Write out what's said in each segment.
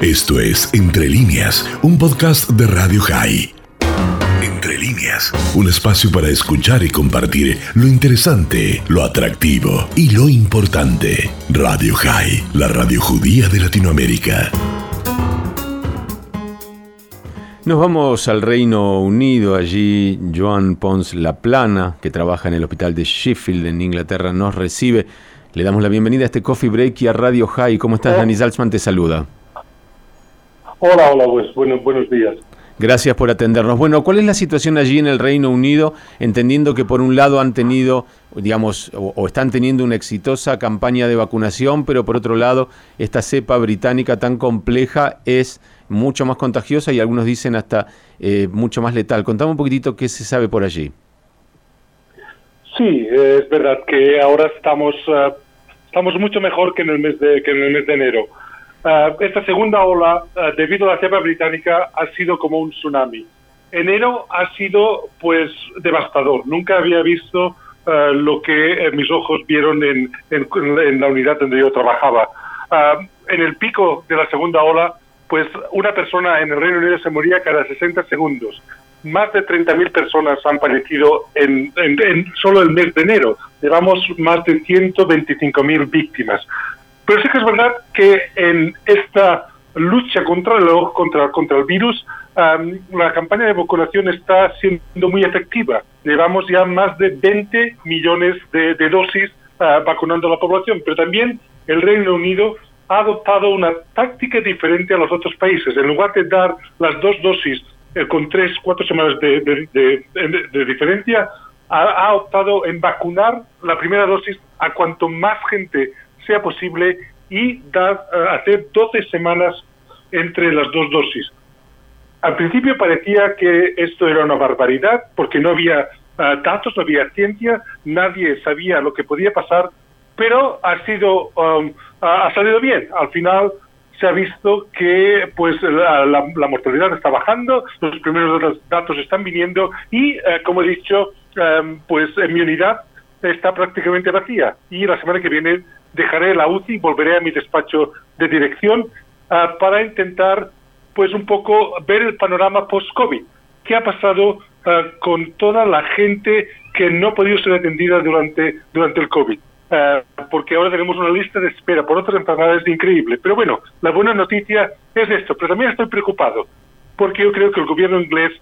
Esto es Entre líneas, un podcast de Radio High. Entre líneas, un espacio para escuchar y compartir lo interesante, lo atractivo y lo importante. Radio High, la radio judía de Latinoamérica. Nos vamos al Reino Unido, allí Joan Pons Laplana, que trabaja en el hospital de Sheffield en Inglaterra, nos recibe. Le damos la bienvenida a este Coffee Break y a Radio High. ¿Cómo estás, Dani Salzman? Te saluda. Hola, hola, pues buenos, buenos días. Gracias por atendernos. Bueno, ¿cuál es la situación allí en el Reino Unido? Entendiendo que por un lado han tenido, digamos, o, o, están teniendo una exitosa campaña de vacunación, pero por otro lado, esta cepa británica tan compleja es mucho más contagiosa y algunos dicen hasta eh, mucho más letal. Contame un poquitito qué se sabe por allí. Sí, es verdad que ahora estamos uh, estamos mucho mejor que en el mes de que en el mes de enero. Uh, esta segunda ola, uh, debido a la cepa británica, ha sido como un tsunami. Enero ha sido pues devastador. Nunca había visto lo que mis ojos vieron en, en, en, la unidad donde yo trabajaba. en el pico de la segunda ola pues una persona en el Reino Unido se moría cada 60 segundos. Más de 30.000 personas han fallecido en, en, solo el mes de enero. Llevamos más de 125.000 víctimas. Pero sí que es verdad que en esta lucha contra el, contra, contra el virus, um, la campaña de vacunación está siendo muy efectiva. Llevamos ya más de 20 millones de, dosis uh, vacunando a la población, pero también el Reino Unido ha adoptado una táctica diferente a los otros países. En lugar de dar las dos dosis eh, con tres, cuatro semanas de, de, de, diferencia, ha, optado en vacunar la primera dosis a cuanto más gente sea posible y dar, uh, hacer 12 semanas entre las dos dosis. Al principio parecía que esto era una barbaridad porque no había uh, datos, no había ciencia, nadie sabía lo que podía pasar, pero ha sido um, ha salido bien. Al final se ha visto que pues la, la, la, mortalidad está bajando, los primeros datos están viniendo y, eh, como he dicho, eh, pues mi unidad está prácticamente vacía y la semana que viene dejaré la UCI y volveré a mi despacho de dirección uh, para intentar pues un poco ver el panorama post-COVID. ¿Qué ha pasado uh, con toda la gente que no ha podido ser atendida durante, durante el COVID? Uh, porque ahora tenemos una lista de espera por otras enfermedades increíble. Pero bueno, la buena noticia es esto, pero también estoy preocupado, porque yo creo que el gobierno inglés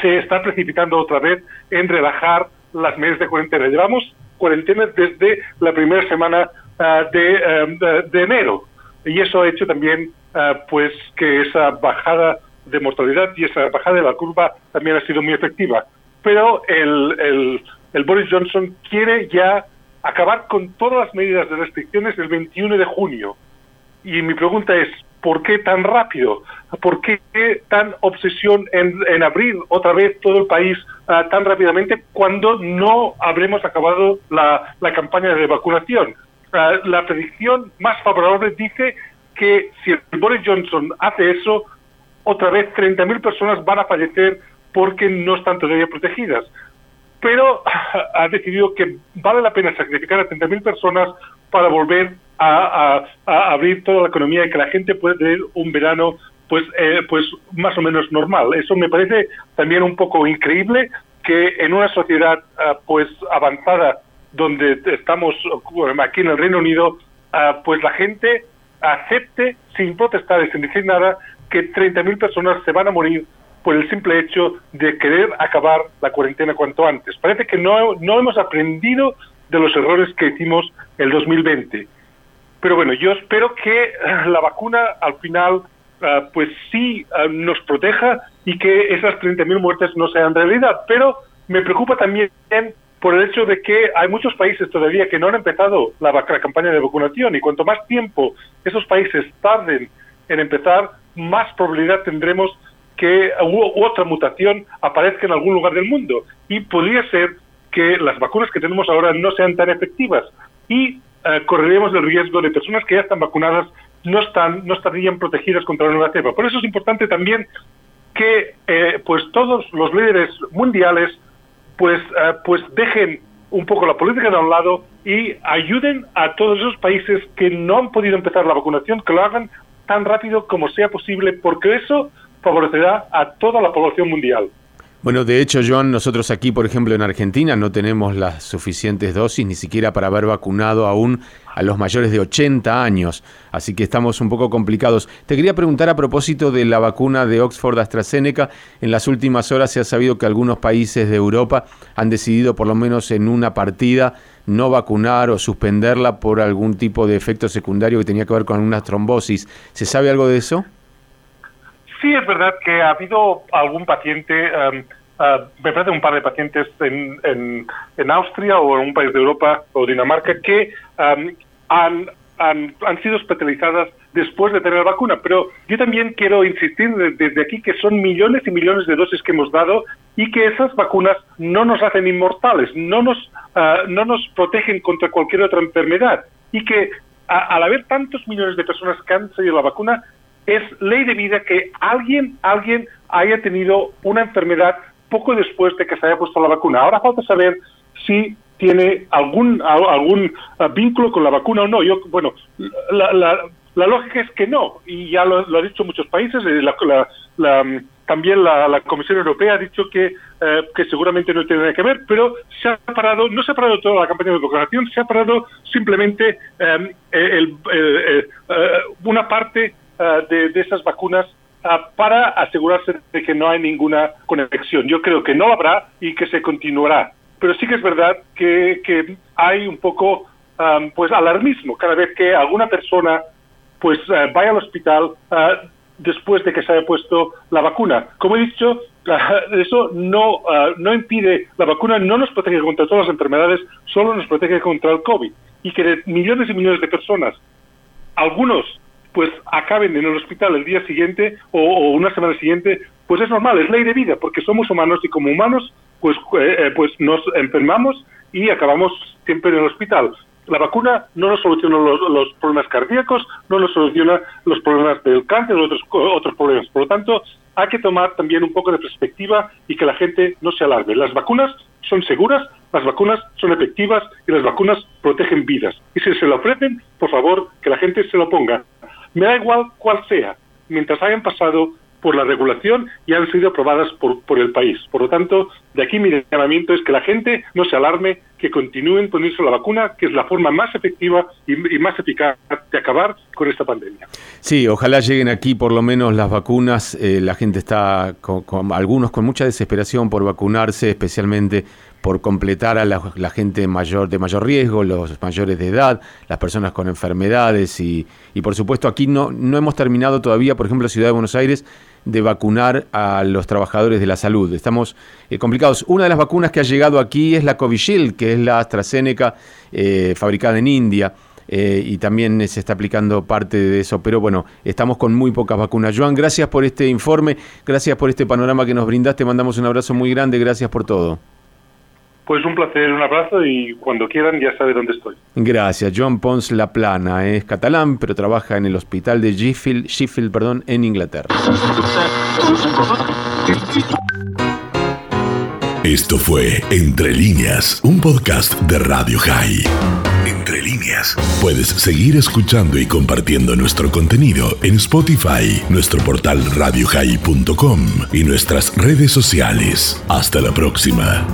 se está precipitando otra vez en relajar las medidas de cuarentena. Llevamos cuarentena desde la primera semana uh, de, um, de, de, enero y eso ha hecho también uh, pues que esa bajada de mortalidad y esa bajada de la curva también ha sido muy efectiva. Pero el, el, el Boris Johnson quiere ya acabar con todas las medidas de restricciones el 21 de junio. Y mi pregunta es, ¿por qué tan rápido? ¿Por qué tan obsesión en, en abrir otra vez todo el país uh, tan rápidamente cuando no habremos acabado la, la campaña de vacunación? Uh, la predicción más favorable dice que si Boris Johnson hace eso, otra vez 30.000 personas van a fallecer porque no están todavía protegidas pero ha decidido que vale la pena sacrificar a 30.000 personas para volver a, a, abrir toda la economía y que la gente pueda tener un verano pues eh, pues más o menos normal. Eso me parece también un poco increíble que en una sociedad uh, pues avanzada donde estamos aquí en el Reino Unido, uh, pues la gente acepte sin protestar y sin decir nada que 30.000 personas se van a morir por el simple hecho de querer acabar la cuarentena cuanto antes. Parece que no, no hemos aprendido de los errores que hicimos el 2020. Pero bueno, yo espero que la vacuna al final uh, pues sí uh, nos proteja y que esas 30.000 muertes no sean realidad. Pero me preocupa también por el hecho de que hay muchos países todavía que no han empezado la, la campaña de vacunación y cuanto más tiempo esos países tarden en empezar, más probabilidad tendremos que u, otra mutación aparezca en algún lugar del mundo. Y podría ser que las vacunas que tenemos ahora no sean tan efectivas y eh, correremos el riesgo de personas que ya están vacunadas no están no estarían protegidas contra la nueva cepa. Por eso es importante también que eh, pues todos los líderes mundiales pues eh, pues dejen un poco la política de un lado y ayuden a todos esos países que no han podido empezar la vacunación, que lo hagan tan rápido como sea posible, porque eso favorecerá a toda la población mundial. Bueno, de hecho, Joan, nosotros aquí, por ejemplo, en Argentina no tenemos las suficientes dosis ni siquiera para haber vacunado aún a los mayores de 80 años, así que estamos un poco complicados. Te quería preguntar a propósito de la vacuna de Oxford AstraZeneca, en las últimas horas se ha sabido que algunos países de Europa han decidido, por lo menos en una partida, no vacunar o suspenderla por algún tipo de efecto secundario que tenía que ver con una trombosis. ¿Se sabe algo de eso? Sí, es verdad que ha habido algún paciente, um, uh, me parece un par de pacientes en, en, Austria o en un país de Europa o Dinamarca que um, han, han, han, sido hospitalizadas después de tener la vacuna. Pero yo también quiero insistir desde aquí que son millones y millones de dosis que hemos dado y que esas vacunas no nos hacen inmortales, no nos, uh, no nos protegen contra cualquier otra enfermedad y que al haber tantos millones de personas que han recibido la vacuna, es ley de vida que alguien, alguien haya tenido una enfermedad poco después de que se haya puesto la vacuna. Ahora falta saber si tiene algún algún ah, vínculo con la vacuna o no. Yo, bueno, la, la, lógica es que no, y ya lo, lo han dicho muchos países. Eh, la, también la, Comisión Europea ha dicho que, eh, que seguramente no tiene nada que ver, pero se ha parado, no se ha parado toda la campaña de vacunación, se ha parado simplemente eh, el, una parte eh, de, esas vacunas eh, para asegurarse de que no hay ninguna conexión. Yo creo que no habrá y que se continuará. Pero sí que es verdad que, que hay un poco pues alarmismo cada vez que alguna persona pues eh, vaya al hospital después de que se haya puesto la vacuna. Como he dicho, eso no, no impide, la vacuna no nos protege contra todas las enfermedades, solo nos protege contra el COVID. Y que millones y millones de personas, algunos pues acaben en el hospital el día siguiente o, una semana siguiente, pues es normal, es ley de vida, porque somos humanos y como humanos, pues, eh, eh, pues nos enfermamos y acabamos siempre en el hospital. La vacuna no nos soluciona los, problemas cardíacos, no nos soluciona los problemas del cáncer otros, otros problemas. Por lo tanto, hay que tomar también un poco de perspectiva y que la gente no se alarme. Las vacunas son seguras, las vacunas son efectivas y las vacunas protegen vidas. Y si se lo ofrecen, por favor, que la gente se lo ponga. Me da igual cuál sea, mientras hayan pasado por la regulación y han sido aprobadas por, el país. Por lo tanto, de aquí mi llamamiento es que la gente no se alarme, que continúen poniéndose la vacuna, que es la forma más efectiva y, más eficaz de acabar con esta pandemia. Sí, ojalá lleguen aquí por lo menos las vacunas. Eh, la gente está, con, algunos con mucha desesperación por vacunarse, especialmente por completar a la, gente mayor de mayor riesgo, los mayores de edad, las personas con enfermedades y, y por supuesto aquí no, no hemos terminado todavía, por ejemplo, Ciudad de Buenos Aires, de vacunar a los trabajadores de la salud. Estamos eh, complicados. Una de las vacunas que ha llegado aquí es la Covishield, que es la AstraZeneca eh, fabricada en India. Eh, y también se está aplicando parte de eso, pero bueno, estamos con muy pocas vacunas. Joan, gracias por este informe, gracias por este panorama que nos brindaste, mandamos un abrazo muy grande, gracias por todo. Pues un placer, un abrazo y cuando quieran ya sabe dónde estoy. Gracias. Joan Pons La Plana es catalán, pero trabaja en el hospital de Sheffield, Sheffield perdón, en Inglaterra. Esto fue Entre líneas, un podcast de Radio High. Entre líneas. Puedes seguir escuchando y compartiendo nuestro contenido en Spotify, nuestro portal radiohigh.com y nuestras redes sociales. Hasta la próxima.